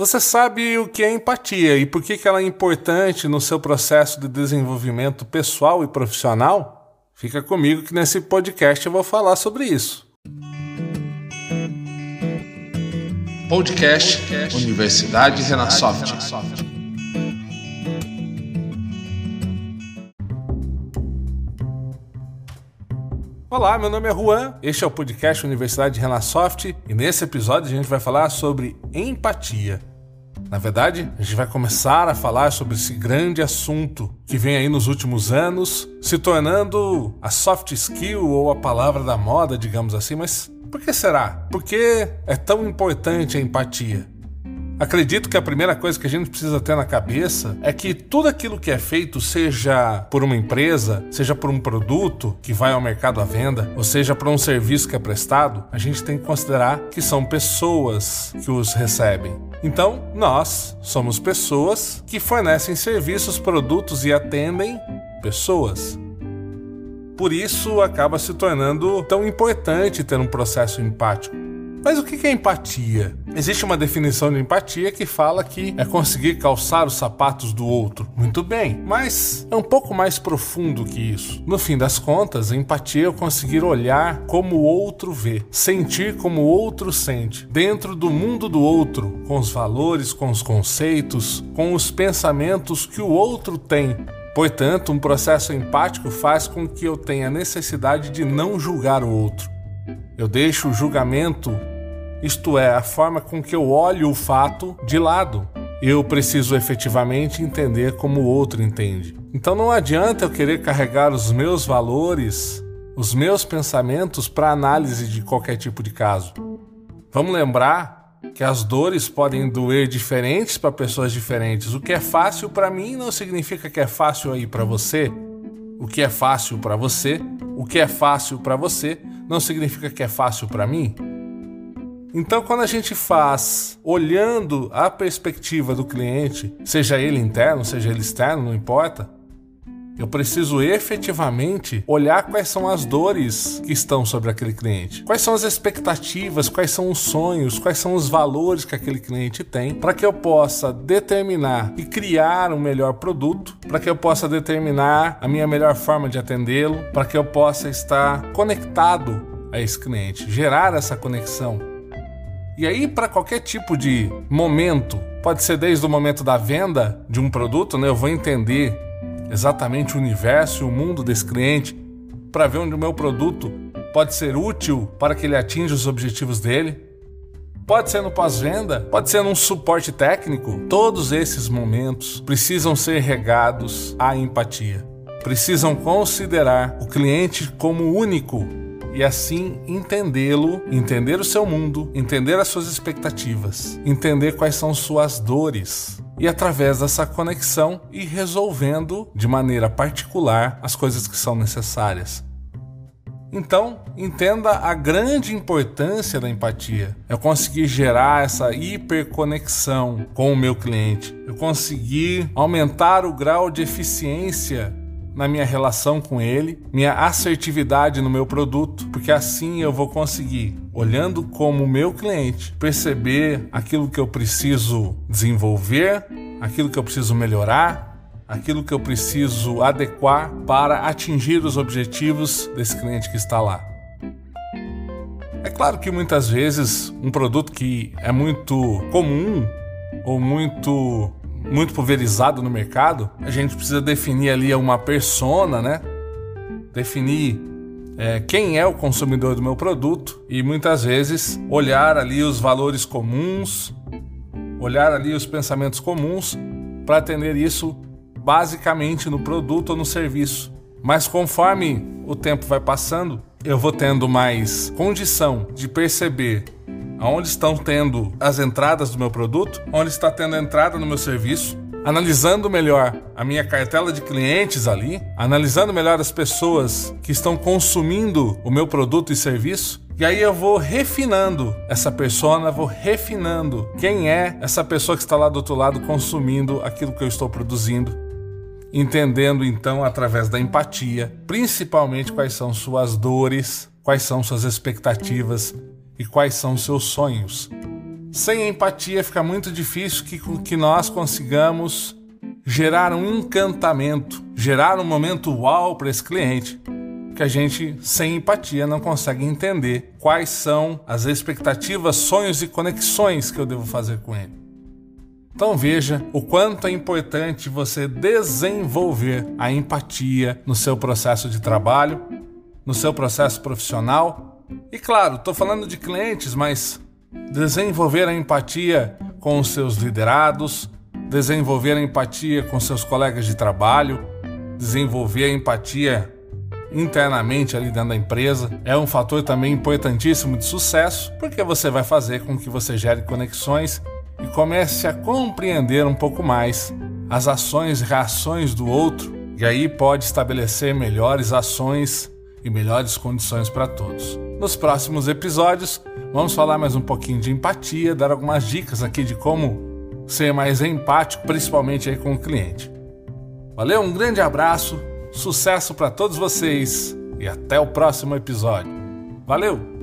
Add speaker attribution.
Speaker 1: Você sabe o que é empatia e por que ela é importante no seu processo de desenvolvimento pessoal e profissional? Fica comigo que nesse podcast eu vou falar sobre isso.
Speaker 2: Podcast Universidade Renasoft.
Speaker 1: Olá, meu nome é Juan, este é o podcast Universidade Renasoft e nesse episódio a gente vai falar sobre empatia. Na verdade, a gente vai começar a falar sobre esse grande assunto que vem aí nos últimos anos, se tornando a soft skill ou a palavra da moda, digamos assim, mas por que será? Por que é tão importante a empatia? Acredito que a primeira coisa que a gente precisa ter na cabeça é que tudo aquilo que é feito, seja por uma empresa, seja por um produto que vai ao mercado à venda, ou seja por um serviço que é prestado, a gente tem que considerar que são pessoas que os recebem. Então, nós somos pessoas que fornecem serviços, produtos e atendem pessoas. Por isso, acaba se tornando tão importante ter um processo empático. Mas o que é empatia? Existe uma definição de empatia que fala que é conseguir calçar os sapatos do outro. Muito bem, mas é um pouco mais profundo que isso. No fim das contas, empatia é conseguir olhar como o outro vê, sentir como o outro sente, dentro do mundo do outro, com os valores, com os conceitos, com os pensamentos que o outro tem. Portanto, um processo empático faz com que eu tenha necessidade de não julgar o outro. Eu deixo o julgamento isto é, a forma com que eu olho o fato de lado. Eu preciso efetivamente entender como o outro entende. Então não adianta eu querer carregar os meus valores, os meus pensamentos para análise de qualquer tipo de caso. Vamos lembrar que as dores podem doer diferentes para pessoas diferentes. O que é fácil para mim não significa que é fácil aí para você. O que é fácil para você, o que é fácil para você, não significa que é fácil para mim. Então, quando a gente faz olhando a perspectiva do cliente, seja ele interno, seja ele externo, não importa, eu preciso efetivamente olhar quais são as dores que estão sobre aquele cliente, quais são as expectativas, quais são os sonhos, quais são os valores que aquele cliente tem, para que eu possa determinar e criar um melhor produto, para que eu possa determinar a minha melhor forma de atendê-lo, para que eu possa estar conectado a esse cliente, gerar essa conexão. E aí, para qualquer tipo de momento, pode ser desde o momento da venda de um produto, né? Eu vou entender exatamente o universo e o mundo desse cliente para ver onde o meu produto pode ser útil para que ele atinja os objetivos dele. Pode ser no pós-venda, pode ser num suporte técnico. Todos esses momentos precisam ser regados à empatia. Precisam considerar o cliente como único e assim entendê-lo, entender o seu mundo, entender as suas expectativas, entender quais são suas dores e através dessa conexão ir resolvendo de maneira particular as coisas que são necessárias. Então, entenda a grande importância da empatia. Eu conseguir gerar essa hiperconexão com o meu cliente. Eu conseguir aumentar o grau de eficiência na minha relação com ele, minha assertividade no meu produto, porque assim eu vou conseguir, olhando como meu cliente, perceber aquilo que eu preciso desenvolver, aquilo que eu preciso melhorar, aquilo que eu preciso adequar para atingir os objetivos desse cliente que está lá. É claro que muitas vezes um produto que é muito comum ou muito muito pulverizado no mercado, a gente precisa definir ali uma persona, né? Definir é, quem é o consumidor do meu produto e muitas vezes olhar ali os valores comuns, olhar ali os pensamentos comuns para atender isso basicamente no produto ou no serviço. Mas conforme o tempo vai passando, eu vou tendo mais condição de perceber aonde estão tendo as entradas do meu produto, onde está tendo a entrada no meu serviço, analisando melhor a minha cartela de clientes ali, analisando melhor as pessoas que estão consumindo o meu produto e serviço. E aí eu vou refinando essa persona, vou refinando quem é essa pessoa que está lá do outro lado consumindo aquilo que eu estou produzindo. Entendendo então através da empatia, principalmente quais são suas dores, quais são suas expectativas, e quais são seus sonhos. Sem empatia fica muito difícil que, que nós consigamos gerar um encantamento, gerar um momento uau para esse cliente. Que a gente, sem empatia, não consegue entender quais são as expectativas, sonhos e conexões que eu devo fazer com ele. Então veja o quanto é importante você desenvolver a empatia no seu processo de trabalho, no seu processo profissional. E claro, estou falando de clientes, mas desenvolver a empatia com os seus liderados, desenvolver a empatia com seus colegas de trabalho, desenvolver a empatia internamente ali dentro da empresa é um fator também importantíssimo de sucesso, porque você vai fazer com que você gere conexões e comece a compreender um pouco mais as ações e reações do outro, e aí pode estabelecer melhores ações e melhores condições para todos. Nos próximos episódios, vamos falar mais um pouquinho de empatia, dar algumas dicas aqui de como ser mais empático, principalmente aí com o cliente. Valeu, um grande abraço, sucesso para todos vocês e até o próximo episódio. Valeu!